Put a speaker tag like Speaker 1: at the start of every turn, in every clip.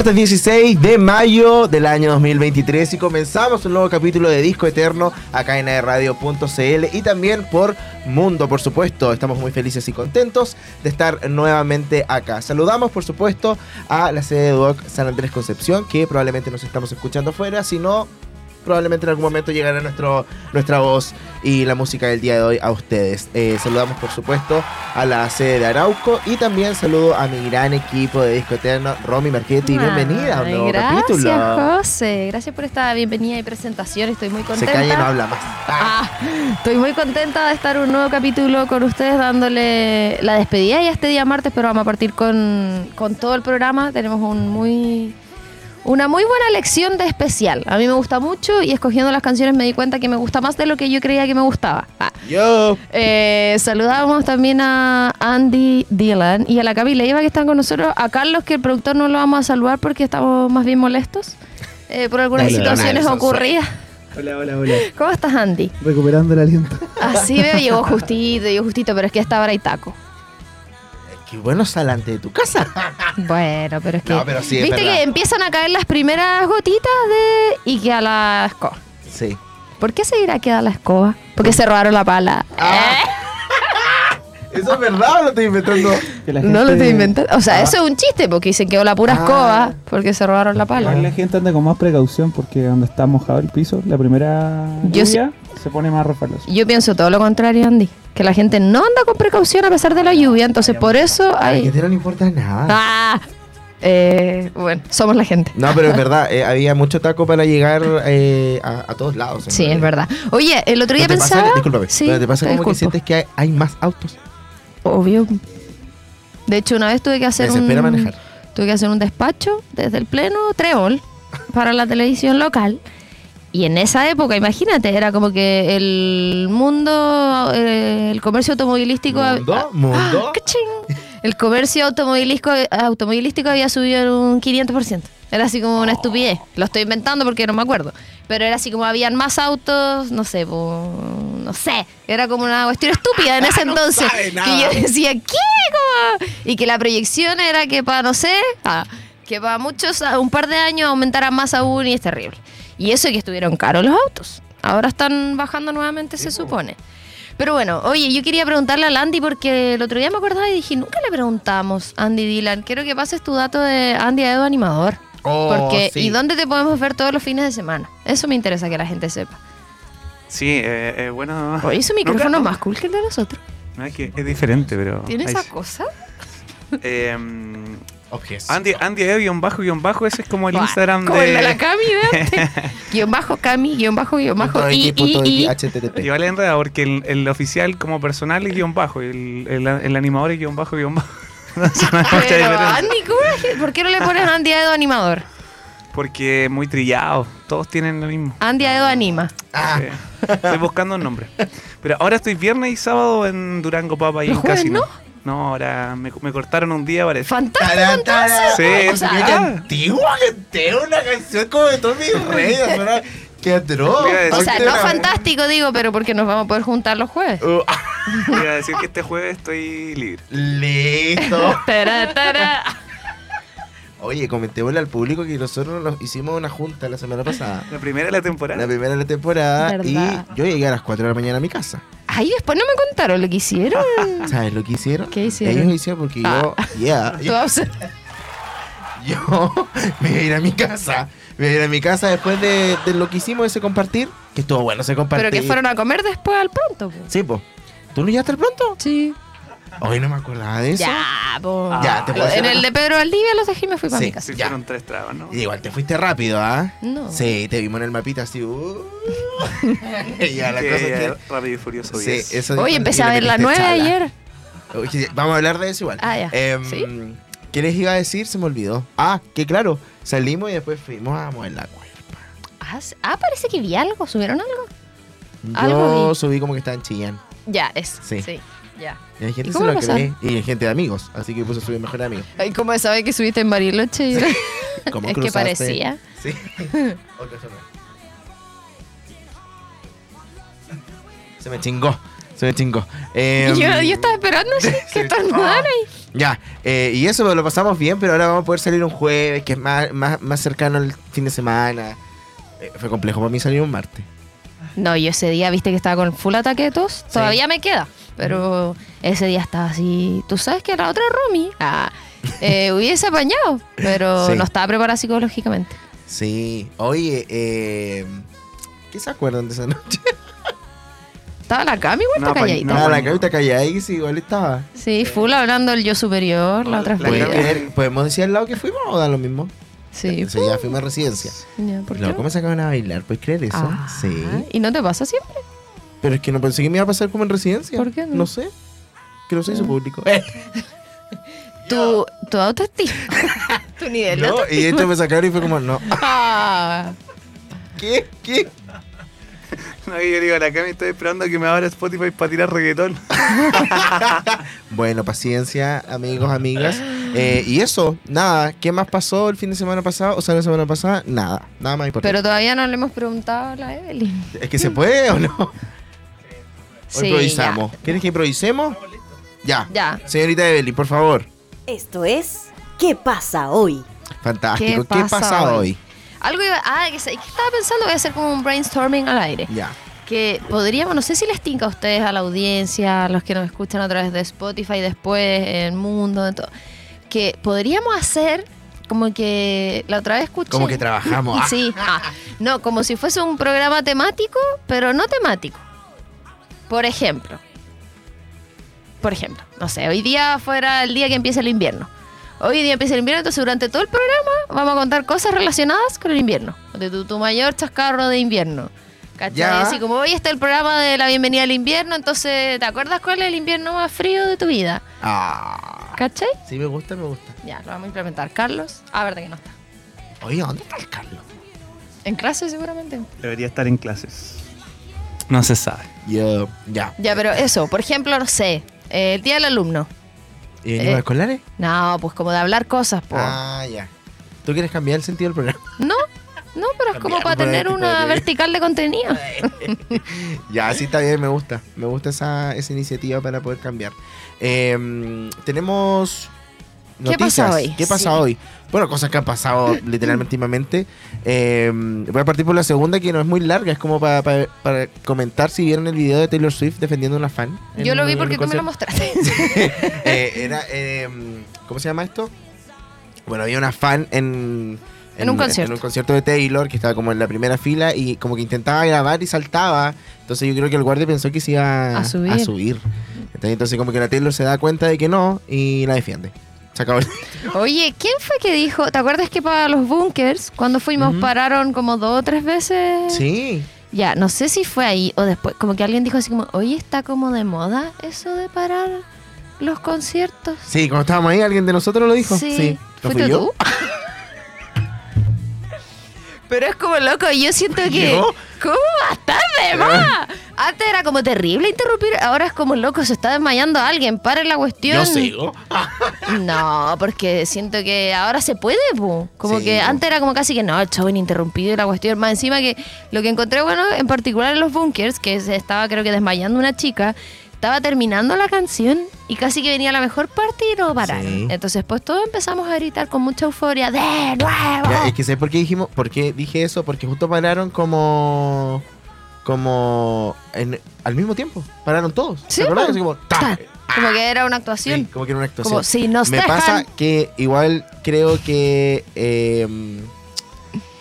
Speaker 1: Martes 16 de mayo del año 2023 y comenzamos un nuevo capítulo de Disco Eterno acá en radio.cl y también por Mundo, por supuesto. Estamos muy felices y contentos de estar nuevamente acá. Saludamos, por supuesto, a la sede de Duoc San Andrés Concepción, que probablemente nos estamos escuchando afuera, si no probablemente en algún momento llegará nuestro, nuestra voz y la música del día de hoy a ustedes. Eh, saludamos por supuesto a la sede de Arauco y también saludo a mi gran equipo de Disco Eterno, Romy Marchetti. Bienvenida a un nuevo
Speaker 2: gracias,
Speaker 1: capítulo.
Speaker 2: José. Gracias por esta bienvenida y presentación. Estoy muy
Speaker 1: Se
Speaker 2: contenta.
Speaker 1: calla y no habla más.
Speaker 2: Ah, estoy muy contenta de estar un nuevo capítulo con ustedes dándole la despedida ya este día martes, pero vamos a partir con, con todo el programa. Tenemos un muy una muy buena lección de especial. A mí me gusta mucho y escogiendo las canciones me di cuenta que me gusta más de lo que yo creía que me gustaba. Ah.
Speaker 1: Yo.
Speaker 2: Eh, saludamos también a Andy Dylan y a la Camila Leiva que están con nosotros. A Carlos, que el productor no lo vamos a saludar porque estamos más bien molestos eh, por algunas
Speaker 1: Dale,
Speaker 2: situaciones
Speaker 1: dale,
Speaker 2: ocurridas.
Speaker 3: Hola, hola, hola.
Speaker 2: ¿Cómo estás, Andy?
Speaker 3: Recuperando el aliento.
Speaker 2: Así veo, llegó justito, llegó justito, pero es que a esta hora hay taco.
Speaker 1: Qué bueno salante de tu casa.
Speaker 2: Bueno, pero es que.
Speaker 1: No, pero sí, es
Speaker 2: Viste
Speaker 1: verdad.
Speaker 2: que empiezan a caer las primeras gotitas de. y queda la escoba.
Speaker 1: Sí.
Speaker 2: ¿Por qué se dirá queda la escoba? Porque se robaron la pala.
Speaker 1: Ah. ¿Eso es verdad o lo estoy inventando?
Speaker 3: Que la
Speaker 2: No lo estoy inventando. O sea,
Speaker 1: Ah.
Speaker 2: eso es un chiste, porque dicen quedó la pura
Speaker 1: Ah.
Speaker 2: escoba porque se robaron la pala.
Speaker 3: La gente anda con más precaución porque donde está mojado el piso, la primera
Speaker 2: Yo
Speaker 3: lluvia se pone más refaloso.
Speaker 2: Yo pienso todo lo contrario, Andy. Que la gente no anda con precaución a pesar de la lluvia. Entonces, por eso
Speaker 1: A la
Speaker 2: hay.
Speaker 1: gente no le importa nada.
Speaker 2: ¡Ah! Eh, bueno, somos la gente.
Speaker 1: No, pero es verdad, eh, había mucho taco para llegar eh, a, a todos lados.
Speaker 2: Sí, es verdad. Oye, el otro
Speaker 1: ¿No
Speaker 2: día
Speaker 1: te pasa,
Speaker 2: pensaba.
Speaker 1: discúlpame,
Speaker 2: Sí,
Speaker 1: pero te pasa
Speaker 2: te
Speaker 1: como que sientes que hay, hay más autos.
Speaker 2: Obvio. De hecho, una vez tuve que hacer un.
Speaker 1: manejar.
Speaker 2: Tuve que hacer un despacho desde el pleno Treol para la televisión local. Y en esa época, imagínate, era como que el mundo, eh, el comercio automovilístico.
Speaker 1: Mundo,
Speaker 2: ah,
Speaker 1: mundo.
Speaker 2: ah. El comercio automovilístico, automovilístico había subido en un 500%. Era así como una estupidez. Lo estoy inventando porque no me acuerdo. Pero era así como habían más autos, no sé, po, no sé. Era como una cuestión estúpida en ese
Speaker 1: No
Speaker 2: entonces.
Speaker 1: sabe nada.
Speaker 2: que yo decía, ¿qué? ¿Cómo? Y que la proyección era que para, no sé, ah, que para muchos, un par de años aumentara más aún y es terrible. Y eso que estuvieron caros los autos. Ahora están bajando nuevamente, se supone. Pero bueno, oye, yo quería preguntarle a Andy porque el otro día me acordaba y dije, nunca le preguntamos Andy Dylan. Quiero que pases tu dato de Andy Edo Animador.
Speaker 1: Oh,
Speaker 2: Porque,
Speaker 1: sí.
Speaker 2: ¿y dónde te podemos ver todos los fines de semana? Eso me interesa que la gente sepa.
Speaker 4: Sí, eh, eh, bueno.
Speaker 2: Oye, su micrófono es más cool que el de nosotros.
Speaker 4: no, es que es diferente, pero.
Speaker 2: ¿Tiene esa
Speaker 4: sí.
Speaker 2: cosa?
Speaker 4: Eh,
Speaker 1: Objeción.
Speaker 4: Andy, Andy Edo, guion bajo, guion bajo, ese es como el
Speaker 2: Buah,
Speaker 4: Instagram
Speaker 2: Como el de la
Speaker 4: de.
Speaker 2: Cami de antes. guion bajo Cami, guion bajo, guion bajo, y, y, y.
Speaker 1: HTTP.
Speaker 4: Igual es enredado porque el, el oficial como personal es guion bajo, y el, el, el animador es guion bajo, guion bajo.
Speaker 2: Pero. Andy, ¿cómo que- ¿por qué no le pones Andy Edo Animador?
Speaker 4: Porque es muy trillado, todos tienen lo mismo.
Speaker 2: Andy Edo Anima.
Speaker 1: Ah,
Speaker 4: Sí. Estoy buscando un nombre. Pero ahora estoy viernes y sábado en Durango Papa y
Speaker 2: ¿Los
Speaker 4: en
Speaker 2: jueves
Speaker 4: Casino.
Speaker 2: no?
Speaker 4: No, ahora me, me cortaron un día, parece.
Speaker 2: Fantástico.
Speaker 4: Sí,
Speaker 2: O sea,
Speaker 1: Qué
Speaker 4: Ah.
Speaker 1: antigua, gente. Una canción como de Tommy Reyes. Qué atroz.
Speaker 2: O sea, no fantástico, digo, pero porque nos vamos a poder juntar los jueves.
Speaker 1: Uh,
Speaker 4: Voy a decir que este jueves estoy libre.
Speaker 1: listo.
Speaker 2: Tará, tará.
Speaker 1: Oye, comentémosle al público que nosotros nos hicimos una junta la semana pasada.
Speaker 4: La primera de la temporada.
Speaker 1: La primera de la temporada.
Speaker 2: ¿Verdad?
Speaker 1: Y yo llegué a las 4 de la mañana a mi casa.
Speaker 2: Ay, después no me contaron lo que hicieron.
Speaker 1: ¿Sabes lo que hicieron?
Speaker 2: ¿Qué hicieron?
Speaker 1: Ellos hicieron porque yo, yeah, yo,
Speaker 2: Todos-
Speaker 1: yo me iba a ir a mi casa. A mi casa después de, de lo que hicimos, ese compartir. Que estuvo bueno ese compartir.
Speaker 2: Pero que fueron a comer después al pronto. po.
Speaker 1: Sí, po. ¿Tú no llegaste al pronto?
Speaker 2: Sí.
Speaker 1: Hoy no me acordaba de eso.
Speaker 2: Ya, po.
Speaker 1: Ya, te puedo
Speaker 2: En el de Pedro Valdivia los dejé y me fui para
Speaker 1: Sí,
Speaker 2: mi casa.
Speaker 4: Se
Speaker 1: Ya.
Speaker 4: hicieron tres trabas, ¿no?
Speaker 1: Y igual te fuiste rápido, ¿ah?
Speaker 2: No.
Speaker 1: Sí, te vimos en el mapita así. Uh. ya, la
Speaker 4: Que
Speaker 1: cosa es que.
Speaker 4: Rápido y Furioso
Speaker 1: Sí,
Speaker 4: 10.
Speaker 1: eso dijo-
Speaker 2: empecé
Speaker 1: y
Speaker 2: a ver la
Speaker 1: metiste
Speaker 2: 9
Speaker 1: chala.
Speaker 2: ayer.
Speaker 1: Oye, vamos a hablar de eso igual.
Speaker 2: Ah, ya.
Speaker 1: Em,
Speaker 2: ¿Sí?
Speaker 1: ¿Qué les iba a decir? Se me olvidó. Ah, que claro, salimos y después fuimos a mover la cuerpa.
Speaker 2: Ah, Ah, parece que vi algo. ¿Subieron algo?
Speaker 1: Yo
Speaker 2: Algo
Speaker 1: subí como que estaba en Chillán.
Speaker 2: Ya, es.
Speaker 1: Sí.
Speaker 2: Sí. Ya.
Speaker 1: Y hay gente
Speaker 2: ¿Y
Speaker 1: se lo cree. Y hay gente de amigos. Así que puse subir mejor amigo.
Speaker 2: Ay, ¿cómo sabe que subiste en Bariloche?
Speaker 1: ¿Cómo
Speaker 2: es que parecía.
Speaker 1: Sí. Otra. Se me chingó. Se me chingó. Em,
Speaker 2: yo, yo estaba esperando
Speaker 1: sí.
Speaker 2: que estornudaran ahí.
Speaker 1: Ya, eh, y eso lo pasamos bien, pero ahora vamos a poder salir un jueves, que es más, más, más cercano al fin de semana. Eh, fue complejo para mí salir un martes.
Speaker 2: No, yo ese día, viste que estaba con full ataque de tos. Todavía me queda. Pero ese día estaba así. Tú sabes que la otra Romy ah, eh, hubiese apañado. Pero
Speaker 1: Sí.
Speaker 2: no estaba preparada psicológicamente.
Speaker 1: Sí, oye, eh, ¿qué se acuerdan de esa noche?
Speaker 2: Estaba la Cami igual
Speaker 4: No,
Speaker 2: está calladita.
Speaker 4: no,
Speaker 1: la cabita callada y sí, igual estaba.
Speaker 2: Sí, full hablando del yo superior, la otra
Speaker 4: La
Speaker 1: ¿Pueden
Speaker 4: Cami-
Speaker 1: creer- ¿Podemos decir al lado que fuimos o da lo mismo?
Speaker 2: Sí.
Speaker 1: Sí, ya fuimos a residencia.
Speaker 2: Ya, ¿por qué
Speaker 1: No? ¿cómo se acaban a bailar? ¿Puedes creer eso?
Speaker 2: Ah,
Speaker 1: Sí.
Speaker 2: ¿Y no te pasa siempre?
Speaker 1: Pero es que no pensé que me iba a pasar como en residencia.
Speaker 2: ¿Por qué no?
Speaker 1: No sé. Que no soy su
Speaker 2: Ah.
Speaker 1: público.
Speaker 2: Tu, tu autoestima. tu nivel de
Speaker 1: No, y esto me sacaron y fue como, no.
Speaker 2: Ah.
Speaker 1: ¿Qué? ¿Qué?
Speaker 4: No, yo digo, la Cami estoy esperando a que me abra Spotify para tirar reggaetón.
Speaker 1: Bueno, paciencia, amigos, amigas. Eh, y eso, nada. ¿Qué más pasó el fin de semana pasado? O sea, la semana pasada, nada. Nada más importante.
Speaker 2: Pero todavía no le hemos preguntado a la Evelyn.
Speaker 1: ¿Es que se puede o no?
Speaker 2: Sí,
Speaker 1: improvisamos. ¿Quieres que improvisemos? Ya.
Speaker 2: Ya.
Speaker 1: Señorita Evelyn, por favor.
Speaker 5: Esto es ¿Qué pasa hoy?
Speaker 1: Fantástico.
Speaker 2: ¿Qué
Speaker 1: ¿Qué,
Speaker 2: pasa
Speaker 1: pasa
Speaker 2: hoy?
Speaker 1: hoy?
Speaker 2: Algo iba. Ah, que, estaba pensando, voy a hacer como un brainstorming al aire.
Speaker 1: Ya.
Speaker 2: Que podríamos, no sé si les tinca a ustedes, a la audiencia, a los que nos escuchan a través de Spotify después, en Mundo, de todo. Que podríamos hacer como que la otra vez escuché.
Speaker 1: Como que trabajamos.
Speaker 2: Sí, ah, no, como si fuese un programa temático, pero no temático. Por ejemplo, por ejemplo, no sé, hoy día fuera el día que empieza el invierno. Hoy día empieza el invierno, entonces durante todo el programa vamos a contar cosas relacionadas con el invierno. De tu, tu mayor chascarro de invierno. ¿Cachai?
Speaker 1: Ya.
Speaker 2: Así como hoy está el programa de la bienvenida al invierno, entonces, ¿te acuerdas cuál es el invierno más frío de tu vida?
Speaker 1: Ah.
Speaker 2: ¿Cachai?
Speaker 1: Sí, me gusta, me gusta.
Speaker 2: Ya, lo vamos a implementar. Carlos, ah, verdad que no está.
Speaker 1: Oye, ¿dónde está el Carlos?
Speaker 2: En clase seguramente.
Speaker 4: Debería estar en clases. No se sabe.
Speaker 1: Yo, ya.
Speaker 2: Ya, pero eso, por ejemplo, no sé, eh, el día del alumno.
Speaker 1: ¿Y venimos
Speaker 2: Eh.
Speaker 1: escolares?
Speaker 2: No, pues como de hablar cosas, pues.
Speaker 1: Ah, ya. ¿Tú quieres cambiar el sentido del programa?
Speaker 2: No, no, pero es como para
Speaker 1: por
Speaker 2: tener una
Speaker 1: de-
Speaker 2: vertical de contenido.
Speaker 1: ya, sí está bien, me gusta. Me gusta esa, esa iniciativa para poder cambiar. Eh, tenemos
Speaker 2: ¿Qué
Speaker 1: noticias.
Speaker 2: pasa hoy?
Speaker 1: ¿Qué pasa
Speaker 2: Sí.
Speaker 1: hoy? Bueno, cosas que han pasado literalmente últimamente. Eh, voy a partir por la segunda, que no es muy larga. Es como para, para- para comentar si vieron el video de Taylor Swift defendiendo a una fan. en
Speaker 2: Yo lo vi
Speaker 1: en
Speaker 2: porque tú me lo mostraste.
Speaker 1: Eh, era, eh, ¿cómo se llama esto? Bueno, había una fan en,
Speaker 2: En un concierto.
Speaker 1: en un concierto de Taylor que estaba como en la primera fila y como que intentaba grabar y saltaba. Entonces yo creo que el guardia pensó que se iba
Speaker 2: A subir.
Speaker 1: Entonces, entonces como que la Taylor se da cuenta de que no y la defiende. Se acabó. el-
Speaker 2: Oye, ¿quién fue que dijo? ¿Te acuerdas que para los bunkers, cuando fuimos, pararon como dos o tres veces?
Speaker 1: Sí.
Speaker 2: Ya, no sé si fue ahí o después. Como que alguien dijo así como, oye, está como de moda eso de parar los conciertos.
Speaker 1: Sí, cuando estábamos ahí, alguien de nosotros lo dijo. Sí. ¿No
Speaker 2: ¿Fuiste
Speaker 1: fui yo?
Speaker 2: tú? Pero es como loco, yo siento que.
Speaker 1: ¿Yo?
Speaker 2: ¿Cómo va a estar de más? Antes era como terrible interrumpir, ahora es como loco, se está desmayando alguien, paren la cuestión.
Speaker 1: Yo sigo.
Speaker 2: No, porque siento que ahora se puede, po. Como
Speaker 1: Sí,
Speaker 2: que antes era como casi que no, el show ininterrumpido y la cuestión. Más encima que lo que encontré bueno, en particular en los bunkers, que se estaba creo que desmayando una chica, estaba terminando la canción y casi que venía la mejor parte y no pararon.
Speaker 1: Sí.
Speaker 2: Entonces pues todos empezamos a gritar con mucha euforia, ¡de nuevo!
Speaker 1: Ya, es que sé por qué dijimos, por qué dije eso, porque justo pararon como como en- al mismo tiempo. Pararon todos.
Speaker 2: Sí,
Speaker 1: ¿Te acordás?
Speaker 2: po.
Speaker 1: Así como, ¡ta!
Speaker 2: Ta. Como que era una
Speaker 1: Sí,
Speaker 2: actuación.
Speaker 1: como que era una actuación.
Speaker 2: Como si nos
Speaker 1: Me
Speaker 2: dejan-
Speaker 1: pasa que igual creo que eh,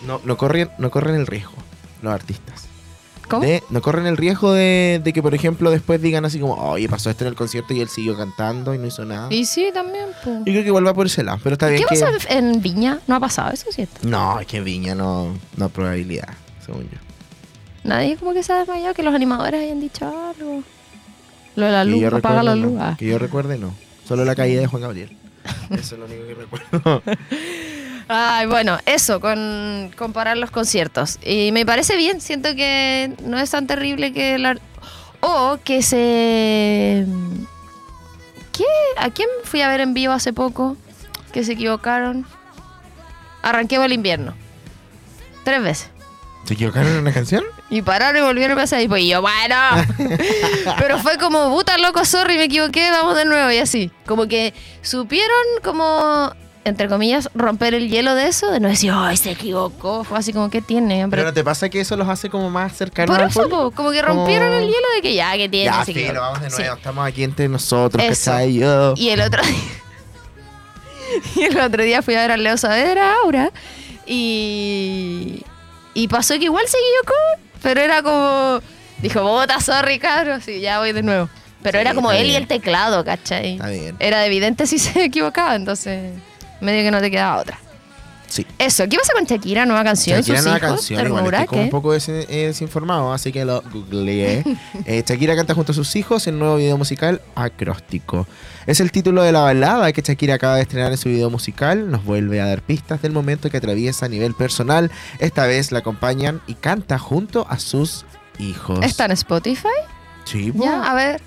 Speaker 1: no, no corren, no corren el riesgo los artistas.
Speaker 2: ¿Cómo?
Speaker 1: De- no corren el riesgo de, de que, por ejemplo, después digan así como, oye, pasó esto en el concierto y él siguió cantando y no hizo nada.
Speaker 2: Y sí, también. po.
Speaker 1: Yo creo que igual va por ese lado, pero está bien
Speaker 2: ¿Qué
Speaker 1: que...
Speaker 2: pasa en Viña? No ha pasado eso, ¿cierto?
Speaker 1: No, es que en Viña no, no hay probabilidad, según yo.
Speaker 2: Nadie como que se ha desmayado, que los animadores hayan dicho algo. Lo de la luz, apaga la luz.
Speaker 1: no.
Speaker 2: ah.
Speaker 1: Que yo recuerde, no. Solo la caída de Juan Gabriel. Eso es lo único que recuerdo.
Speaker 2: Ay, bueno, eso, con comparar los conciertos. Y me parece bien, siento que no es tan terrible que la... O que se... ¿Qué? ¿A quién fui a ver en vivo hace poco? Que se equivocaron. Arranquemos el invierno. Tres veces.
Speaker 1: ¿Se equivocaron en una canción?
Speaker 2: Y pararon y volvieron a pasar. Y pues yo, bueno. Pero fue como, puta loco, sorry, me equivoqué, vamos de nuevo. Y así. Como que supieron como, entre comillas, romper el hielo de eso. De no decir, ay, se equivocó. Fue así como, ¿qué tiene?
Speaker 1: Pero
Speaker 2: Pero,
Speaker 1: ¿no te pasa que eso los hace como más cercanos
Speaker 2: por eso, po, como que rompieron
Speaker 1: Como-
Speaker 2: el hielo de que ya, ¿qué tiene?
Speaker 1: Ya, filo,
Speaker 2: equivocó.
Speaker 1: vamos de
Speaker 2: Sí.
Speaker 1: nuevo. Estamos aquí entre nosotros. Yo.
Speaker 2: Y el otro día. y el otro día fui a ver a Leo Saavedra, Aura. Y. Y pasó que igual se equivocó. Pero era como. Dijo, bota, sorry, cabros. Y ya voy de nuevo. Pero
Speaker 1: Sí,
Speaker 2: era como él y el teclado, ¿cachai?
Speaker 1: Está bien.
Speaker 2: Era evidente si se equivocaba, entonces. Medio que no te quedaba otra.
Speaker 1: Sí.
Speaker 2: Eso, ¿qué pasa con Shakira? Nueva canción,
Speaker 1: Shakira
Speaker 2: sus
Speaker 1: nueva
Speaker 2: hijos,
Speaker 1: canción, igual estoy como un poco des- eh, desinformado, así que lo googleé. Eh, Shakira canta junto a sus hijos en un nuevo video musical acróstico. Es el título de la balada que Shakira acaba de estrenar en su video musical. Nos vuelve a dar pistas del momento que atraviesa a nivel personal. Esta vez la acompañan y canta junto a sus hijos.
Speaker 2: ¿Está en Spotify?
Speaker 1: Sí, po.
Speaker 2: Ya, a ver.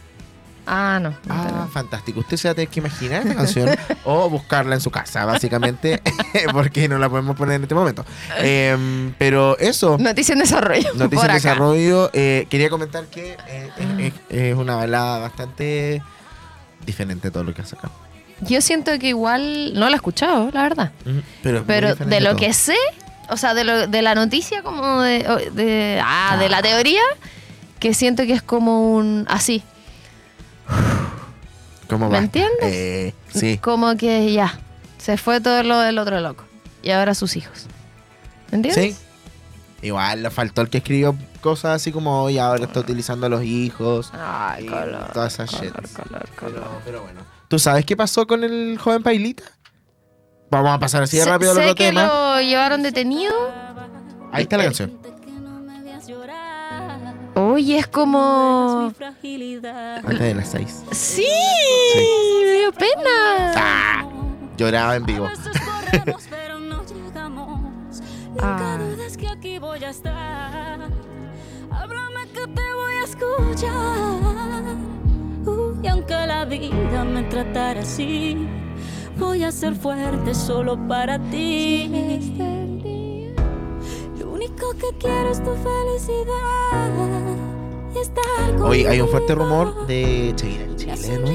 Speaker 2: Ah, no. no
Speaker 1: Ah,
Speaker 2: tenemos.
Speaker 1: fantástico. Usted se va a tener que imaginar esta canción o buscarla en su casa, básicamente, porque no la podemos poner en este momento. Em, pero eso,
Speaker 2: Noticia en desarrollo.
Speaker 1: noticia en
Speaker 2: acá.
Speaker 1: desarrollo. eh, quería comentar que eh, es, una balada bastante diferente de todo lo que ha sacado.
Speaker 2: Yo siento que igual no la he escuchado, la verdad.
Speaker 1: Pero,
Speaker 2: de lo
Speaker 1: todo.
Speaker 2: que sé, o sea, de, lo, de la noticia como de, ah, de la teoría, que siento que es como un así,
Speaker 1: ¿Cómo
Speaker 2: ¿me
Speaker 1: va?
Speaker 2: entiendes?
Speaker 1: Eh, sí.
Speaker 2: como que ya, se fue todo lo del otro loco. Y ahora sus hijos. ¿Me entiendes?
Speaker 1: Sí. Igual le faltó el que escribió cosas así como hoy ahora está utilizando a los hijos.
Speaker 2: Ay, color,
Speaker 1: toda esa shit.
Speaker 2: color, color, color.
Speaker 1: Pero, pero bueno. ¿Tú sabes qué pasó con el joven Pailita? Vamos a pasar así de
Speaker 2: Sé-
Speaker 1: rápido al
Speaker 2: sé
Speaker 1: otro
Speaker 2: que
Speaker 1: tema.
Speaker 2: lo llevaron detenido.
Speaker 1: Ahí está la canción.
Speaker 2: Oye, es como...
Speaker 1: Antes de las seis.
Speaker 2: Sí, me dio pena.
Speaker 1: Ah, lloraba en vivo.
Speaker 6: pero no llegamos.
Speaker 2: Ah.
Speaker 6: Nunca dudes que aquí voy a estar. Háblame que te voy a escuchar. Y aunque la vida me tratara así, voy a ser fuerte solo para ti. Lo único que quiero es tu felicidad.
Speaker 1: Hoy hay un fuerte rumor de Shakira en Chile, ¿no?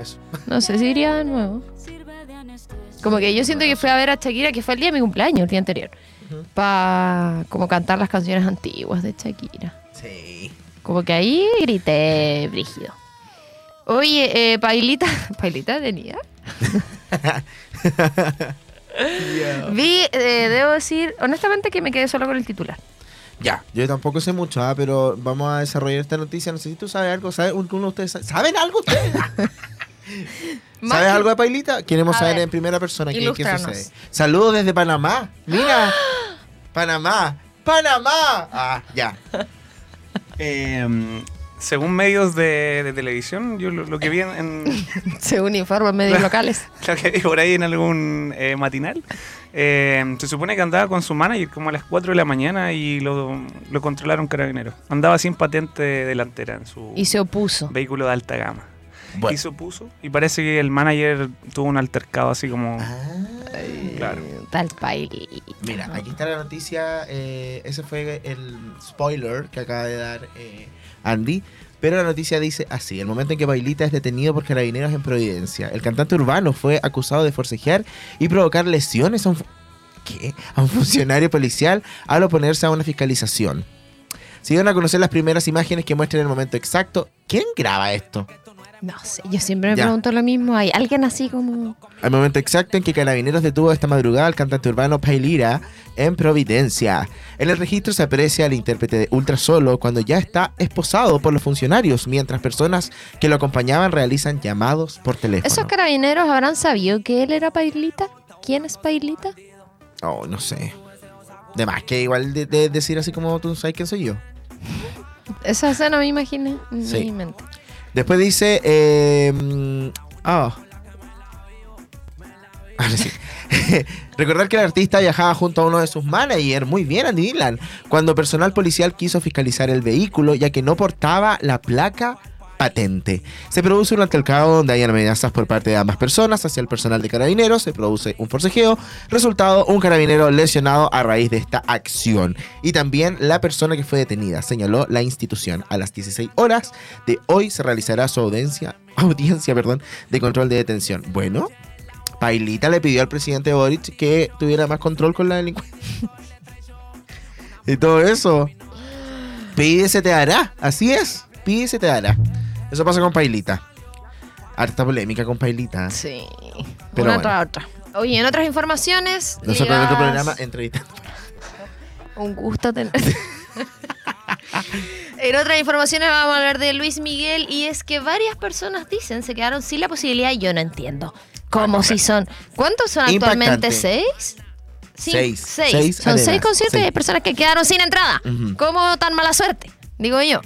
Speaker 1: Eso.
Speaker 2: Sé si iría de nuevo. Como que yo siento que fui a ver a Shakira, que fue el día de mi cumpleaños, el día anterior. Para como cantar las canciones antiguas de Shakira.
Speaker 1: Sí.
Speaker 2: Como que ahí grité brígido. Oye, eh, Pailita. ¿Pailita tenía? Vi, eh, debo decir, honestamente, que me quedé solo con el titular.
Speaker 1: Ya, yo tampoco sé mucho, ah, pero vamos a desarrollar esta noticia. No sé si tú sabes algo. ¿Sabes? ¿Alguno de ustedes sabe- ¿Saben algo ustedes? ¿Sabes algo de Pailita? Queremos
Speaker 2: A
Speaker 1: saber
Speaker 2: ver,
Speaker 1: en primera persona qué, sucede. Saludos desde Panamá. Mira. Panamá. Panamá. Ah, ya.
Speaker 4: Eh, según medios de, de televisión, yo lo, lo que vi en, en-
Speaker 2: Según informes medios locales.
Speaker 4: lo que vi por ahí en algún eh, matinal, eh, se supone que andaba con su manager como a las 4 de la mañana y lo, lo controlaron carabineros. Andaba sin patente delantera en su
Speaker 2: Y se opuso.
Speaker 4: vehículo de alta gama.
Speaker 1: Bueno.
Speaker 4: Y se opuso y parece que el manager tuvo un altercado así como...
Speaker 1: Ah,
Speaker 4: Claro.
Speaker 2: Tal Pailita.
Speaker 1: Mira, aquí está la noticia. eh, ese fue el spoiler que acaba de dar eh, Andy. Pero la noticia dice así: el momento en que Bailita es detenido por carabineros en Providencia. El cantante urbano fue acusado de forcejear y provocar lesiones a un, funcionario policial al oponerse a una fiscalización. Se dieron a conocer las primeras imágenes que muestran el momento exacto. ¿Quién graba esto?
Speaker 2: No sé, yo siempre me
Speaker 1: Ya.
Speaker 2: pregunto lo mismo. ¿Hay alguien así como.?
Speaker 1: Al momento exacto en que Carabineros detuvo esta madrugada al cantante urbano Pailira en Providencia. En el registro se aprecia al intérprete de Ultra Solo cuando ya está esposado por los funcionarios, mientras personas que lo acompañaban realizan llamados por teléfono.
Speaker 2: ¿Esos carabineros habrán sabido que él era Pailita? ¿Quién es Pailita?
Speaker 1: Oh, no sé. De más que igual de, de decir así como tú sabes quién soy yo.
Speaker 2: Esa escena me imaginé en
Speaker 1: Sí.
Speaker 2: mi mente.
Speaker 1: Después dice. Eh, mm, ah. Recordar que el artista viajaba junto a uno de sus managers, muy bien Andy Dylan, cuando personal policial quiso fiscalizar el vehículo ya que no portaba la placa patente. Se produce un altercado donde hay amenazas por parte de ambas personas hacia el personal de carabineros, se produce un forcejeo, resultado un carabinero lesionado a raíz de esta acción. Y también la persona que fue detenida, señaló la institución. A las 16 horas de hoy se realizará su audiencia, perdón, de control de detención. Bueno, Pailita le pidió al presidente Boric que tuviera más control con la delincuencia. y todo eso. Pide se te dará. Así es. Pide se te dará. Eso pasa con Pailita. Harta polémica con Pailita.
Speaker 2: Sí.
Speaker 1: Pero
Speaker 2: Una
Speaker 1: bueno.
Speaker 2: tras otra. Oye, en otras informaciones.
Speaker 1: Nosotros en otro programa entrevistando.
Speaker 2: Un gusto tener. en otras informaciones vamos a hablar de Luis Miguel y es que varias personas dicen se quedaron sin la posibilidad y yo no entiendo. ¿Cómo si son? ¿Cuántos son actualmente? ¿Seis? Sí,
Speaker 1: Seis.
Speaker 2: seis.
Speaker 1: Seis
Speaker 2: son
Speaker 1: arenas.
Speaker 2: seis conciertos y
Speaker 1: Seis.
Speaker 2: hay personas que quedaron sin entrada.
Speaker 1: Ujú.
Speaker 2: ¿Cómo tan mala suerte? Digo yo.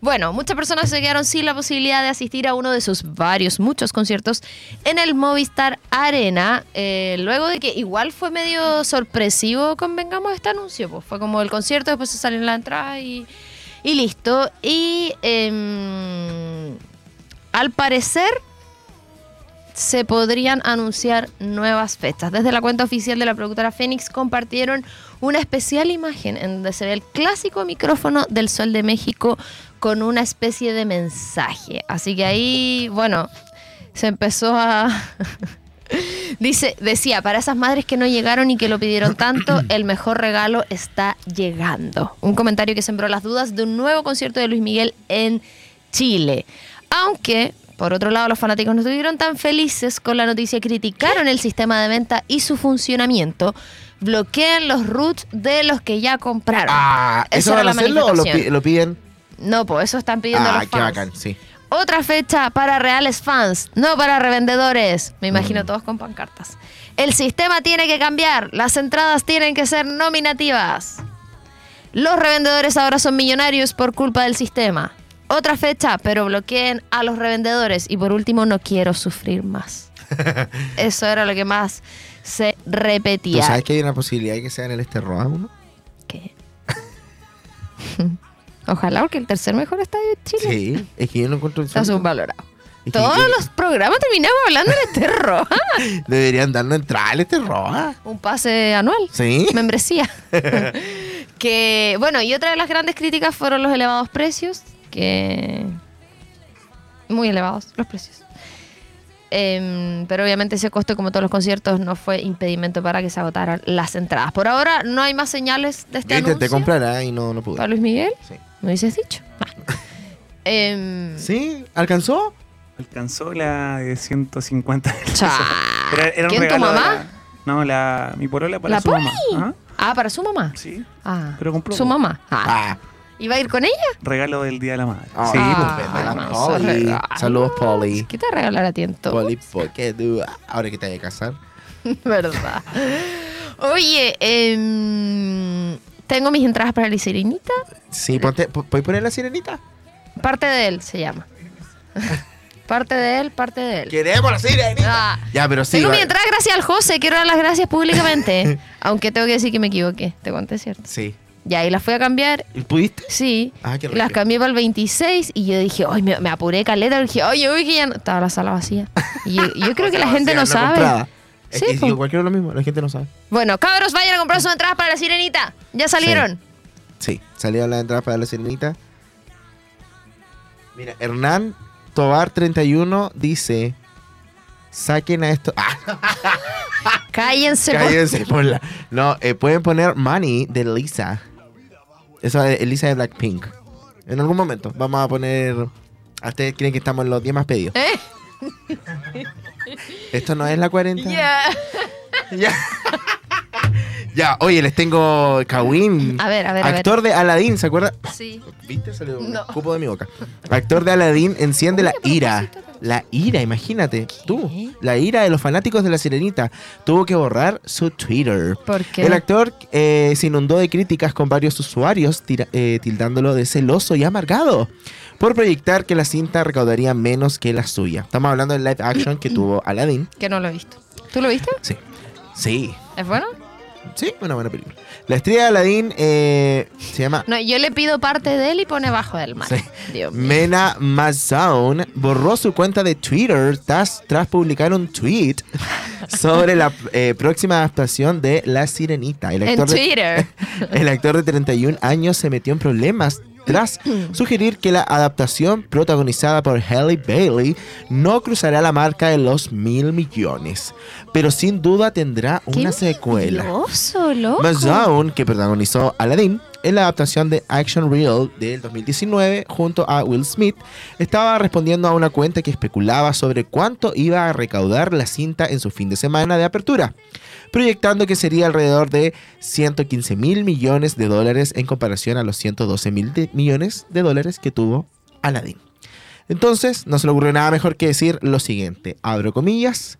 Speaker 2: Bueno, muchas personas se quedaron sin la posibilidad de asistir a uno de sus varios, muchos conciertos en el Movistar Arena, eh, luego de que igual fue medio sorpresivo, convengamos, este anuncio. Pues fue como el concierto, después se salió en la entrada y, y listo. Y em, al parecer se podrían anunciar nuevas fechas. Desde la cuenta oficial de la productora Fénix compartieron una especial imagen en donde se ve el clásico micrófono del Sol de México con una especie de mensaje. Así que ahí, bueno, se empezó a... Dice, decía, para esas madres que no llegaron y que lo pidieron tanto, el mejor regalo está llegando. Un comentario que sembró las dudas de un nuevo concierto de Luis Miguel en Chile. Aunque, por otro lado, los fanáticos no estuvieron tan felices con la noticia, criticaron el sistema de venta y su funcionamiento. Bloquean los roots de los que ya compraron.
Speaker 1: Ah, ¿eso van a hacerlo o lo,
Speaker 2: manifestación.
Speaker 1: pi- lo piden?
Speaker 2: No, pues eso están pidiendo
Speaker 1: Ah,
Speaker 2: los
Speaker 1: qué
Speaker 2: fans.
Speaker 1: bacán, sí.
Speaker 2: Otra fecha para reales fans, no para revendedores. Me
Speaker 1: Mm.
Speaker 2: imagino todos con pancartas. El sistema tiene que cambiar. Las entradas tienen que ser nominativas. Los revendedores ahora son millonarios por culpa del sistema. Otra fecha, pero bloqueen a los revendedores. Y por último, no quiero sufrir más. Eso era lo que más se
Speaker 1: ¿Tú
Speaker 2: repetía.
Speaker 1: sabes que hay una posibilidad de que sea en el este Roa uno?
Speaker 2: ¿Qué? Ojalá, porque el tercer mejor estadio de Chile
Speaker 1: Sí, es que yo no encuentro
Speaker 2: está subvalorado.
Speaker 1: Es que-
Speaker 2: Todos los programas terminamos hablando de este roja.
Speaker 1: Deberían darnos entrada al este Roa.
Speaker 2: Un pase anual.
Speaker 1: Sí.
Speaker 2: Membresía. que, bueno, y otra de las grandes críticas fueron los elevados precios. Que. Muy elevados los precios. Em, pero obviamente ese costo, como todos los conciertos, no fue impedimento para que se agotaran las entradas. Por ahora no hay más señales de este
Speaker 1: Yo intenté
Speaker 2: anuncio.
Speaker 1: comprar ah, y no, no pude.
Speaker 2: ¿Para Luis Miguel?
Speaker 1: Sí.
Speaker 2: ¿Me hubieses dicho? Em,
Speaker 1: ¿Sí? ¿Alcanzó?
Speaker 4: Alcanzó la de 150 pesos.
Speaker 2: cha.
Speaker 4: Era, era un
Speaker 2: ¿Quién, tu
Speaker 4: regalo
Speaker 2: mamá?
Speaker 4: la- no, la, mi polola para
Speaker 2: ¿La
Speaker 4: su
Speaker 2: Poli?
Speaker 4: mamá. Ajá,
Speaker 2: Ah, para su mamá.
Speaker 4: Sí,
Speaker 2: Ah,
Speaker 4: pero compró.
Speaker 2: su mamá. Ah.
Speaker 1: Ah.
Speaker 2: ¿Y va a ir con ella?
Speaker 4: Regalo del Día de la Madre.
Speaker 1: Ah,
Speaker 4: sí,
Speaker 2: Ah,
Speaker 4: pues,
Speaker 2: regala.
Speaker 1: Saludos, Poli.
Speaker 2: ¿Qué te va a regalar a ti en todo?
Speaker 1: Poli, ¿por qué tú? Ahora que te vayas a casar.
Speaker 2: ¿Verdad? Oye, em, tengo mis entradas para la sirenita.
Speaker 1: Sí, ponte, po- ¿puedes poner la sirenita?
Speaker 2: Parte de él se llama. parte de él, parte de él.
Speaker 1: ¡Queremos la sirenita!
Speaker 2: Ah,
Speaker 1: Ya, pero sí.
Speaker 2: tengo
Speaker 1: va-
Speaker 2: mi entrada gracias al José. Quiero dar las gracias públicamente. Aunque tengo que decir que me equivoqué. Te conté, ¿cierto?
Speaker 1: Sí.
Speaker 2: Ya, y las fui a cambiar.
Speaker 1: ¿Y ¿Pudiste?
Speaker 2: Sí.
Speaker 1: Ah, qué
Speaker 2: Y las cambié para el 26 y yo dije, ay, me, me apuré caleta. Dije, oye, oye, que ya no... Estaba la sala vacía. Y yo, yo creo que la gente no sabe.
Speaker 1: comprada. Es
Speaker 2: Sí,
Speaker 1: que
Speaker 2: po.
Speaker 1: digo, cualquiera lo mismo, la gente no sabe.
Speaker 2: Bueno, cabros, vayan a comprar sus entradas para la sirenita. Ya salieron.
Speaker 1: Sí, salieron las entradas para la sirenita. Mira, Hernán Tobar 31 dice: Saquen a esto. Ah,
Speaker 2: Cállense. por-
Speaker 1: por la. No, eh, pueden poner Money de Lisa. Eso es Lisa de Blackpink. En algún momento vamos a poner. ¿A ustedes creen que estamos en los 10 más pedidos?
Speaker 2: ¿Eh?
Speaker 1: Esto no es la 40.
Speaker 2: Ya.
Speaker 1: Ya. ya, oye, les tengo Kawin.
Speaker 2: A ver, a ver, a ver.
Speaker 1: Actor de Aladdin, ¿se acuerda?
Speaker 2: Sí.
Speaker 1: ¿Viste? Salió un
Speaker 2: No.
Speaker 1: cupo de mi boca. Actor de Aladdin enciende la ira. La ira, imagínate. Tú. La ira de los fanáticos de la sirenita. Tuvo que borrar su Twitter.
Speaker 2: ¿Por qué?
Speaker 1: El actor eh, se inundó de críticas con varios usuarios, tira- eh, tildándolo de celoso y amargado por proyectar que la cinta recaudaría menos que la suya. Estamos hablando del live action que tuvo Aladdin.
Speaker 2: Que no lo he visto. ¿Tú lo viste?
Speaker 1: Sí. Sí.
Speaker 2: ¿Es bueno?
Speaker 1: Sí, una buena película. La estrella de Aladdin eh, se llama
Speaker 2: No, yo le pido parte de él y pone bajo del mar.
Speaker 1: Sí.
Speaker 2: Dios mío.
Speaker 1: Mena Mazoun borró su cuenta de Twitter tras, tras publicar un tweet sobre la eh, próxima adaptación de La Sirenita. El
Speaker 2: En
Speaker 1: actor, de,
Speaker 2: Twitter.
Speaker 1: el actor de 31 años se metió en problemas tras sugerir que la adaptación protagonizada por Halle Bailey no cruzará la marca de los mil millones, pero sin duda tendrá una secuela.
Speaker 2: loco.
Speaker 1: Mazoun, que protagonizó Aladdin en la adaptación de Action Real del 2019 junto a Will Smith, estaba respondiendo a una cuenta que especulaba sobre cuánto iba a recaudar la cinta en su fin de semana de apertura, proyectando que sería alrededor de 115 mil millones de dólares en comparación a los 112 mil millones de dólares que tuvo Aladdin. Entonces, no se le ocurrió nada mejor que decir lo siguiente, abro comillas,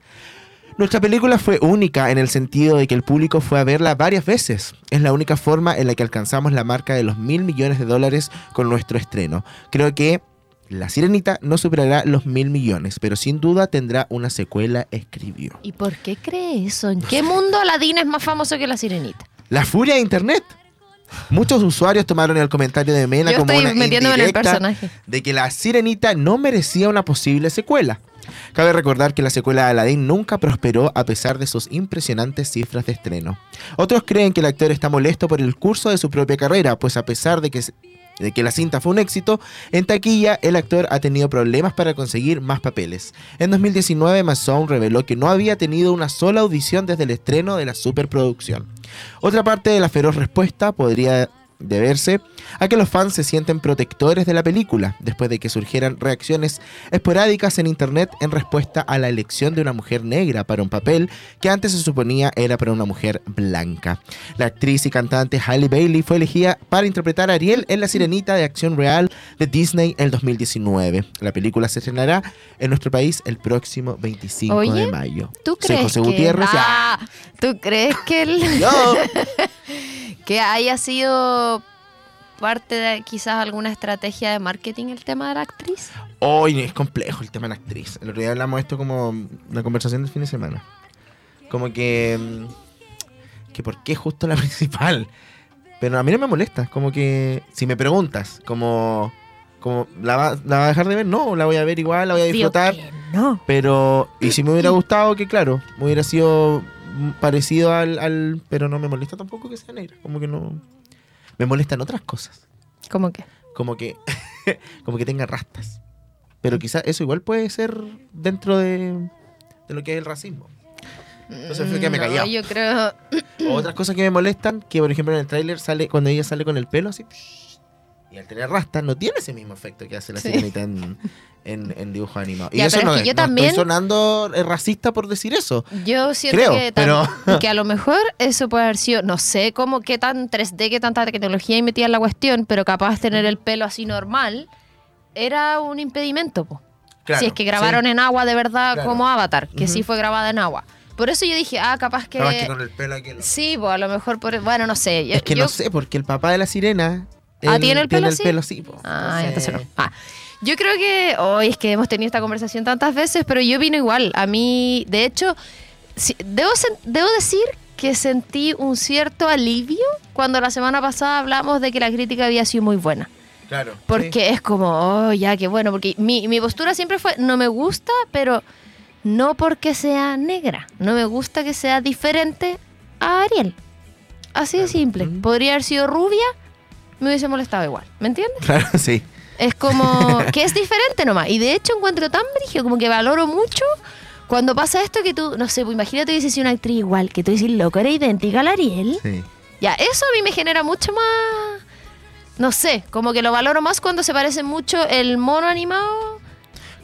Speaker 1: nuestra película fue única en el sentido de que el público fue a verla varias veces. Es la única forma en la que alcanzamos la marca de los mil millones de dólares con nuestro estreno. Creo que La Sirenita no superará los mil millones, pero sin duda tendrá una secuela, escribió.
Speaker 2: ¿Y por qué cree eso? ¿En qué mundo Aladdin es más famoso que la sirenita?
Speaker 1: La furia de Internet. Muchos usuarios tomaron el comentario de Mena
Speaker 2: Yo
Speaker 1: como
Speaker 2: estoy
Speaker 1: una
Speaker 2: metiéndome en el
Speaker 1: indirecta
Speaker 2: personaje.
Speaker 1: de que La Sirenita no merecía una posible secuela. Cabe recordar que la secuela de Aladdin nunca prosperó a pesar de sus impresionantes cifras de estreno. Otros creen que el actor está molesto por el curso de su propia carrera, pues a pesar de que, de que la cinta fue un éxito, en taquilla el actor ha tenido problemas para conseguir más papeles. En 2019, Masson reveló que no había tenido una sola audición desde el estreno de la superproducción. Otra parte de la feroz respuesta podría deberse a que los fans se sienten protectores de la película, después de que surgieran reacciones esporádicas en internet en respuesta a la elección de una mujer negra para un papel que antes se suponía era para una mujer blanca. La actriz y cantante Halle Bailey fue elegida para interpretar a Ariel en La Sirenita de acción real de Disney en el 2019. La película se estrenará en nuestro país el próximo 25
Speaker 2: Oye,
Speaker 1: de mayo.
Speaker 2: ¿Tú
Speaker 1: Soy
Speaker 2: crees
Speaker 1: José
Speaker 2: que...
Speaker 1: Gutiérrez. ya.
Speaker 2: Ah, ¿Tú crees que, el-. que haya sido parte de quizás alguna estrategia de marketing el tema de la actriz?
Speaker 1: Hoy es complejo el tema de la actriz. El otro día hablamos de esto como una conversación del fin de semana. Como que. mm, que por qué justo la principal. Pero a mí no me molesta. Como que. Si me preguntas, como. como ¿la va, ¿La va a dejar de ver? No, la voy a ver igual, la voy a
Speaker 2: Digo
Speaker 1: disfrutar.
Speaker 2: que no.
Speaker 1: Pero. Y si me hubiera gustado, que claro, me hubiera sido parecido al, al. Pero no me molesta tampoco que sea negra. Como que no. Me molestan otras cosas
Speaker 2: ¿Cómo que?
Speaker 1: como que como que tenga rastas. Pero quizás eso igual puede ser dentro de, de lo que es el racismo. Entonces fue que me
Speaker 2: No,
Speaker 1: callado.
Speaker 2: yo creo...
Speaker 1: O otras cosas que me molestan, que por ejemplo en el tráiler sale cuando ella sale con el pelo así y al tener rastas no tiene ese mismo efecto que hace la
Speaker 2: Sí.
Speaker 1: sirenita en, en, en dibujos animados. Y
Speaker 2: Ya,
Speaker 1: eso
Speaker 2: pero
Speaker 1: no,
Speaker 2: es que yo
Speaker 1: no
Speaker 2: también-
Speaker 1: estoy sonando eh, racista por decir eso.
Speaker 2: Yo siento
Speaker 1: Creo,
Speaker 2: que,
Speaker 1: pero-
Speaker 2: que a lo mejor eso puede haber sido, no sé cómo, qué tan 3D, qué tanta tecnología hay metida en la cuestión, pero capaz tener el pelo así normal era un impedimento, po.
Speaker 1: Claro,
Speaker 2: si es que grabaron
Speaker 1: sí.
Speaker 2: en agua de verdad
Speaker 1: Claro.
Speaker 2: como Avatar, que
Speaker 1: Ujú.
Speaker 2: sí fue grabada en agua. Por eso yo dije, ah, capaz que...
Speaker 1: Capaz que con el pelo aquí. lo-
Speaker 2: Sí, pues a lo mejor por... Bueno, no sé. yo-
Speaker 1: Es que
Speaker 2: yo-
Speaker 1: no sé, porque el papá de la sirena.
Speaker 2: Ah, ¿tiene el pelo así?
Speaker 1: así, po.
Speaker 2: Ah, entonces no. Ah, yo creo que hoy es que hemos tenido esta conversación tantas veces, pero yo vino igual. A mí, de hecho, sí, debo, debo decir que sentí un cierto alivio cuando la semana pasada hablamos de que la crítica había sido muy buena.
Speaker 1: Claro.
Speaker 2: Porque es como, oh, ya, qué bueno. Porque mi, mi postura siempre fue, no me gusta, pero no porque sea negra. No me gusta que sea diferente a Ariel. Así de simple. Podría haber sido rubia, me hubiese molestado igual. ¿Me entiendes?
Speaker 1: Claro, sí.
Speaker 2: Es como que es diferente nomás. Y de hecho encuentro tan brillo, como que valoro mucho cuando pasa esto que tú, no sé, pues imagínate que hubiese una actriz igual, que tú dices, loco, era idéntica a la Ariel.
Speaker 1: Sí.
Speaker 2: Ya, eso a mí me genera mucho más, no sé, como que lo valoro más cuando se parece mucho el mono animado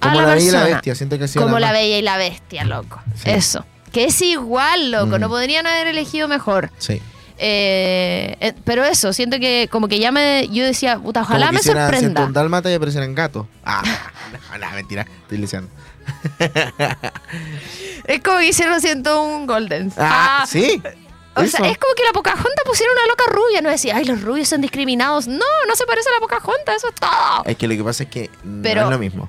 Speaker 2: a
Speaker 1: Como
Speaker 2: la,
Speaker 1: la, bella y la
Speaker 2: persona.
Speaker 1: bestia, siento que sido
Speaker 2: Como
Speaker 1: la
Speaker 2: bella y la bestia, loco.
Speaker 1: Sí.
Speaker 2: Eso. Que es igual, loco.
Speaker 1: Mm.
Speaker 2: No podrían haber elegido mejor.
Speaker 1: Sí.
Speaker 2: Eh, eh, pero eso, siento que como que ya me... Yo decía, puta, ojalá
Speaker 1: Como
Speaker 2: me
Speaker 1: quisiera
Speaker 2: sorprenda.
Speaker 1: un dálmata y aparecieran gatos. Ah, no, no, mentira. Estoy diciendo.
Speaker 2: Es como que hicieron siento un golden.
Speaker 1: Ah,
Speaker 2: Ah,
Speaker 1: sí.
Speaker 2: O
Speaker 1: Eso.
Speaker 2: sea, es como que la Pocahontas pusieron una loca rubia. No decía, ay, los rubios son discriminados. No, no se parece a la Pocahontas, eso es todo.
Speaker 1: Es que lo que pasa es que
Speaker 2: Pero-
Speaker 1: no es lo mismo.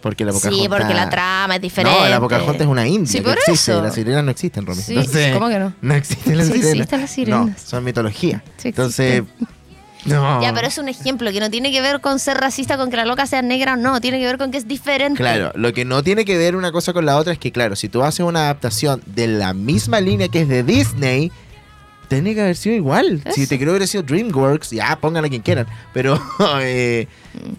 Speaker 1: Porque la Pocahontas...
Speaker 2: Sí, porque la trama es diferente.
Speaker 1: No, la Pocahontas es una india
Speaker 2: Sí,
Speaker 1: que
Speaker 2: por
Speaker 1: existe.
Speaker 2: eso.
Speaker 1: Las sirenas no existen, Romy.
Speaker 2: Sí,
Speaker 1: Entonces,
Speaker 2: ¿cómo que no?
Speaker 1: No existen las
Speaker 2: Sí
Speaker 1: sirenas.
Speaker 2: existen las sirenas.
Speaker 1: No, son mitología.
Speaker 2: Sí
Speaker 1: Entonces, no.
Speaker 2: Ya, pero es un ejemplo que no tiene que ver con ser racista, con que la loca sea negra, no, tiene que ver con que es diferente.
Speaker 1: Claro, lo que no tiene que ver una cosa con la otra es que, claro, si tú haces una adaptación de la misma línea que es de Disney, tiene que haber sido igual. Si te creo que hubiera sido DreamWorks, ya pongan a quien quieran. Pero eh,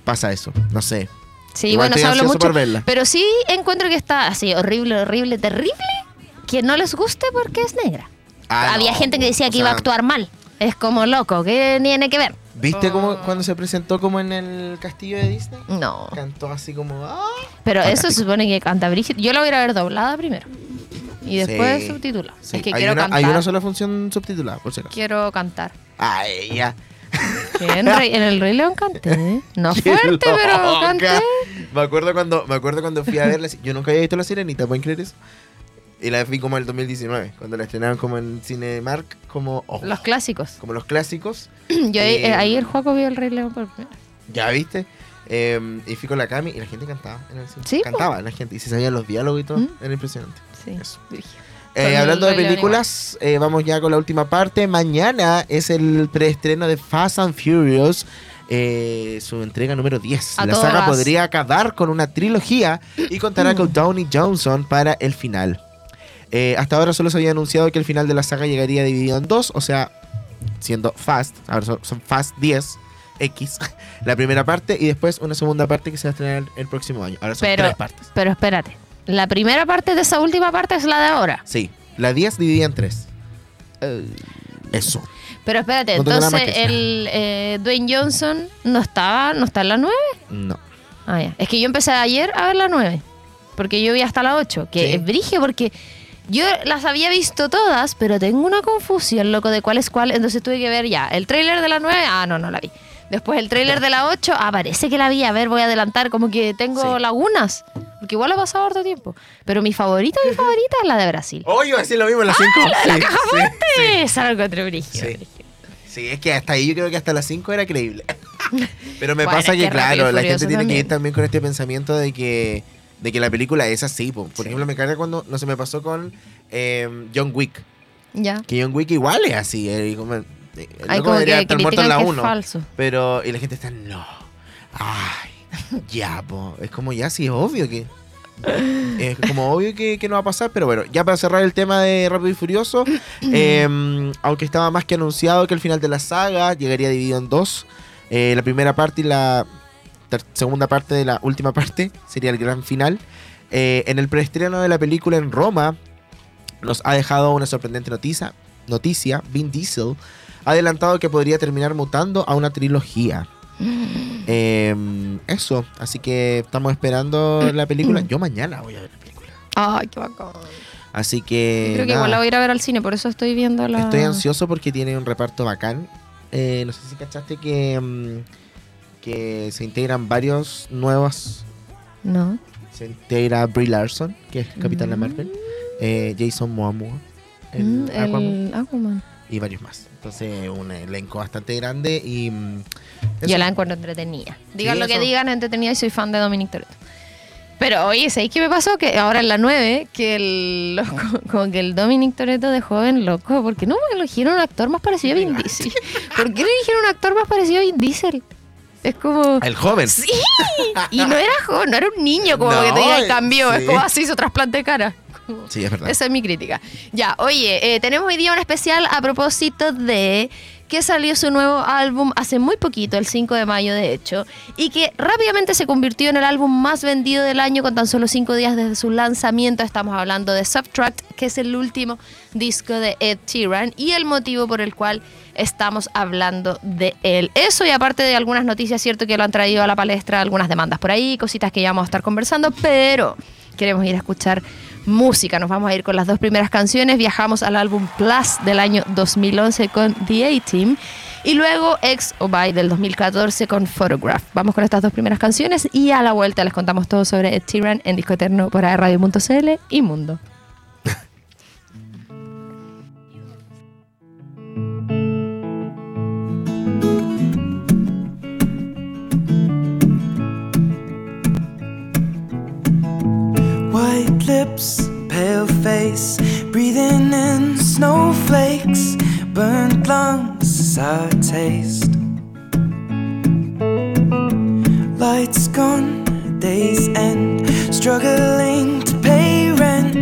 Speaker 1: pasa eso, no sé.
Speaker 2: Sí,
Speaker 1: Igual
Speaker 2: bueno, se
Speaker 1: ansioso
Speaker 2: mucho.
Speaker 1: verla.
Speaker 2: Pero sí encuentro que está así, horrible, horrible, terrible, que no les guste porque es negra.
Speaker 1: Ah,
Speaker 2: Había
Speaker 1: no,
Speaker 2: gente que decía que iba a actuar mal. Es como loco, ¿qué tiene que ver?
Speaker 1: ¿Viste cómo cuando se presentó como en el castillo de Disney?
Speaker 2: No.
Speaker 1: Cantó así como... "Ah".
Speaker 2: Pero eso se supone que canta Brigitte. Yo la voy a ir a ver doblada primero. Y después
Speaker 1: Sí.
Speaker 2: subtitulada.
Speaker 1: Sí,
Speaker 2: Es que
Speaker 1: hay,
Speaker 2: quiero
Speaker 1: una,
Speaker 2: cantar.
Speaker 1: hay una sola función subtitulada, por si acaso.
Speaker 2: Quiero cantar.
Speaker 1: Ay, ya.
Speaker 2: En, Rey- en el Rey León canté. No fuerte, pero canté.
Speaker 1: Me acuerdo cuando, me acuerdo cuando fui a verla. Yo nunca había visto La Sirenita, ¿pueden creer eso? Y la vi como en el 2019, cuando la estrenaron como en Cinemark, como, oh,
Speaker 2: Los clásicos.
Speaker 1: como los clásicos.
Speaker 2: Yo ahí-
Speaker 1: Eh,
Speaker 2: ahí el juego vio el Rey León por primera.
Speaker 1: ¿Ya viste? Eh, y fui con la Cami y la gente cantaba en el cine.
Speaker 2: Sí.
Speaker 1: Cantaba la gente y se sabían los diálogos y todo.
Speaker 2: ¿Mm?
Speaker 1: Era impresionante.
Speaker 2: Sí.
Speaker 1: Eso. Eh, hablando de películas, eh, vamos ya con la última parte. Mañana es el preestreno de Fast and Furious, eh, su entrega número 10.
Speaker 2: A
Speaker 1: la saga
Speaker 2: gas.
Speaker 1: podría acabar con una trilogía y contará
Speaker 2: Mm.
Speaker 1: con Downey Johnson para el final. Hasta ahora solo se había anunciado que el final de la saga llegaría dividido en dos, o sea, siendo Fast, ahora son, son Fast 10. X, la primera parte y después una segunda parte que se va a estrenar el próximo año. Ahora son
Speaker 2: Pero-
Speaker 1: tres partes.
Speaker 2: Pero espérate. La primera parte de esa última parte es la de ahora.
Speaker 1: Sí, la 10 dividida en tres. Eso.
Speaker 2: Pero espérate,
Speaker 1: No
Speaker 2: entonces el eh, Dwayne Johnson no estaba, no está en la 9.
Speaker 1: No.
Speaker 2: Ah, ya. Es que yo empecé ayer a ver la 9. Porque yo vi hasta la 8. Que
Speaker 1: Sí.
Speaker 2: es brige porque yo las había visto todas, pero tengo una confusión, loco, de cuál es cuál. Entonces tuve que ver ya. El tráiler de la 9, ah, no, no la vi. Después el tráiler de la 8, ah, parece que la vi. A ver, voy a adelantar, como que tengo
Speaker 1: Sí.
Speaker 2: lagunas. Porque igual ha pasado harto tiempo. Pero mi favorita, mi favorita es la de Brasil.
Speaker 1: Oh, iba a decir lo mismo en las 5.
Speaker 2: ¡La caja fuerte! Esa la brígida,
Speaker 1: Sí.
Speaker 2: brígida.
Speaker 1: Sí, es que hasta ahí yo creo que hasta las 5 era creíble. Pero me
Speaker 2: Bueno,
Speaker 1: pasa
Speaker 2: es
Speaker 1: que,
Speaker 2: que Rápido y
Speaker 1: claro, la
Speaker 2: Furioso
Speaker 1: gente tiene que ir
Speaker 2: también.
Speaker 1: también con este pensamiento de que, de que la película es así. po. Por ejemplo, me carga cuando, no se me pasó con eh, John Wick.
Speaker 2: Ya.
Speaker 1: Que John Wick igual es así. eh, y como- eh, el
Speaker 2: Hay
Speaker 1: loco
Speaker 2: como
Speaker 1: debería estar muerto en la
Speaker 2: que es
Speaker 1: 1.
Speaker 2: falso.
Speaker 1: Pero, y la gente está, no. Ay, ya, po. Es como ya, sí, es obvio que. Es como obvio que, que no va a pasar, pero bueno, ya para cerrar el tema de Rápido y Furioso, eh, aunque estaba más que anunciado que el final de la saga llegaría dividido en dos, eh, la primera parte y la segunda parte de la última parte sería el gran final. Eh, en el preestreno de la película en Roma, nos ha dejado una sorprendente noticia. Noticia, Vin Diesel ha adelantado que podría terminar mutando a una trilogía. Eh, eso, así que estamos esperando la película. Yo mañana voy a ver la película.
Speaker 2: Ay, qué bacán.
Speaker 1: Así que.
Speaker 2: Creo que
Speaker 1: nada,
Speaker 2: igual la voy a ir a ver al cine, por eso estoy viendo la.
Speaker 1: Estoy ansioso porque tiene un reparto bacán. Eh, no sé si cachaste que, mm, que se integran varios nuevos.
Speaker 2: No.
Speaker 1: Se integra Brie Larson, que es Capitana Marvel. eh, Jason Momoa, el
Speaker 2: Mm,
Speaker 1: Aquaman. y varios más. Entonces, un elenco bastante grande y. mm,
Speaker 2: Yo
Speaker 1: eso.
Speaker 2: la encuentro entretenida. Digan
Speaker 1: Sí,
Speaker 2: lo que digan, entretenida y soy fan de Dominic Toretto. Pero oye, ¿sabéis qué me pasó? Que ahora en la 9, que el, loco- como que el Dominic Toretto de joven, loco, ¿por qué no me eligieron un actor más parecido a Vin Diesel? ¿Por qué no eligieron un actor más parecido a Vin Diesel? Es como...
Speaker 1: El joven.
Speaker 2: Sí, y no era joven, no era un niño como
Speaker 1: No,
Speaker 2: que tenía cambió,
Speaker 1: sí.
Speaker 2: es como así hizo trasplante de cara.
Speaker 1: Sí, es verdad.
Speaker 2: Esa es mi crítica. Ya, oye, eh, tenemos hoy día un especial a propósito de que salió su nuevo álbum hace muy poquito, el 5 de mayo de hecho, y que rápidamente se convirtió en el álbum más vendido del año con tan solo 5 días desde su lanzamiento. Estamos hablando de Subtract, que es el último disco de Ed Sheeran y el motivo por el cual estamos hablando de él. Eso y aparte de algunas noticias, cierto que lo han traído a la palestra, algunas demandas por ahí, cositas que ya vamos a estar conversando, pero queremos ir a escuchar música. Nos vamos a ir con las dos primeras canciones. Viajamos al álbum Plus del año 2011 con The A-Team. Y luego Ex o del 2014 con Photograph. Vamos con estas dos primeras canciones y a la vuelta les contamos todo sobre Ed Sheeran en Disco Eterno por radio.cl y Mundo.
Speaker 7: Breathing in snowflakes, burnt lungs sour taste. Lights gone, days end, struggling to pay rent.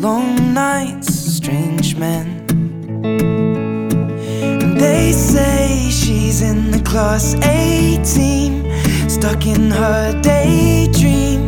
Speaker 7: Long nights, strange men. And they say she's in the class 18, stuck in her daydream.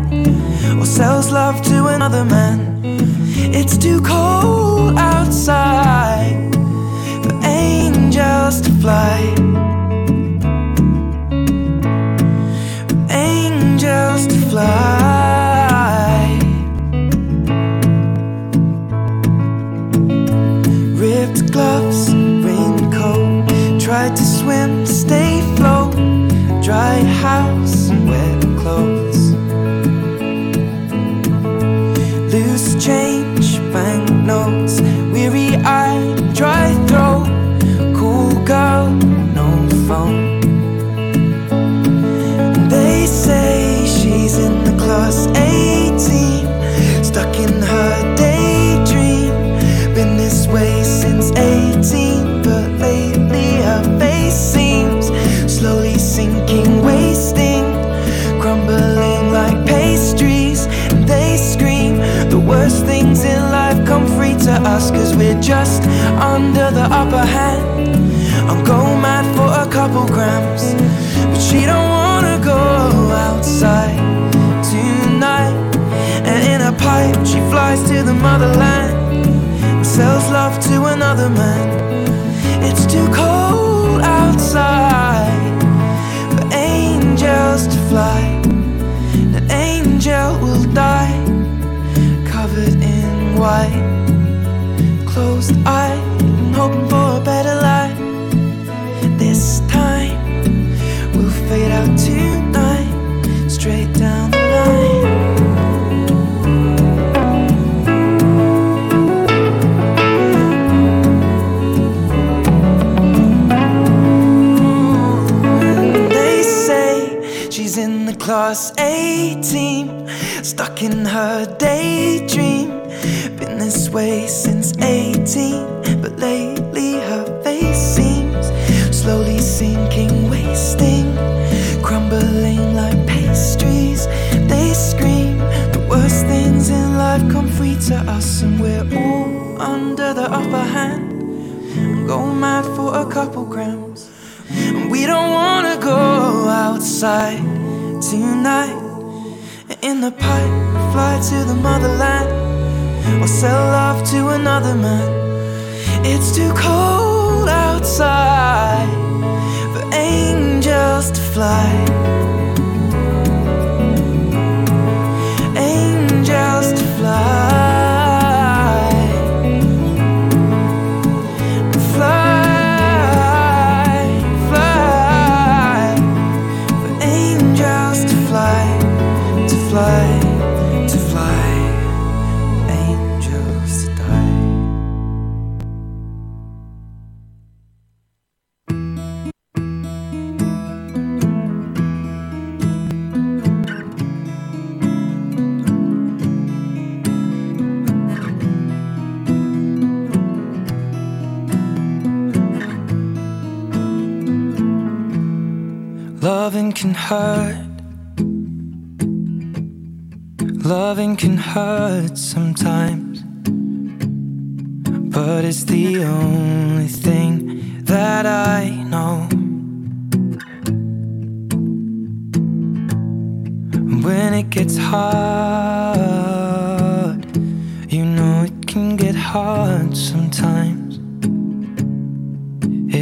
Speaker 7: sells love to another man. It's too cold outside for angels to fly.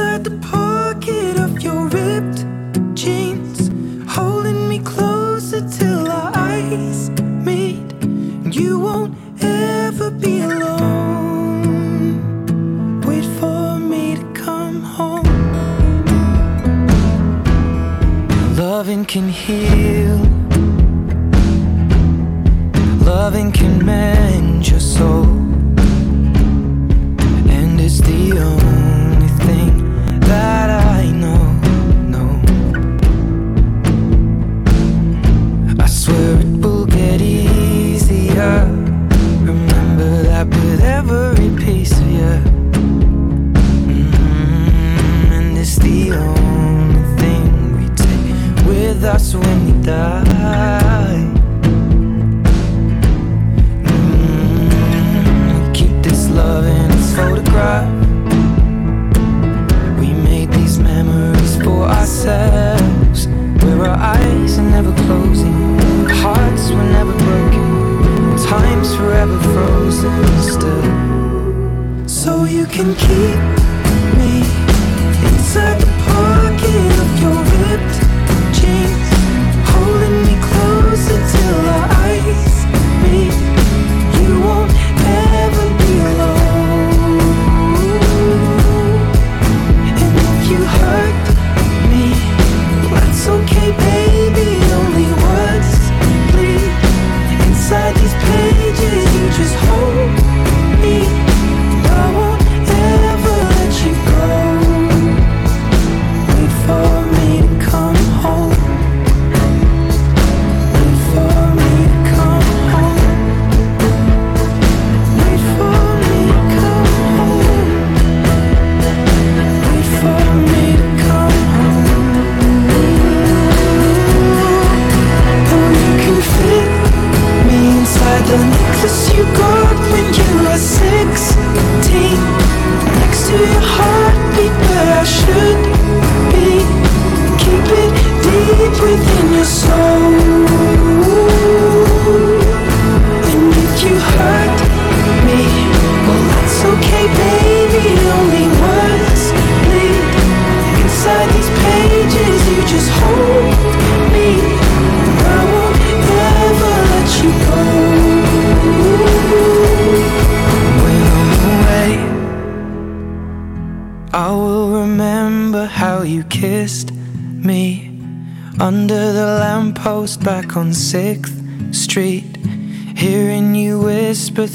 Speaker 7: inside the pocket of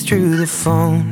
Speaker 7: through the phone.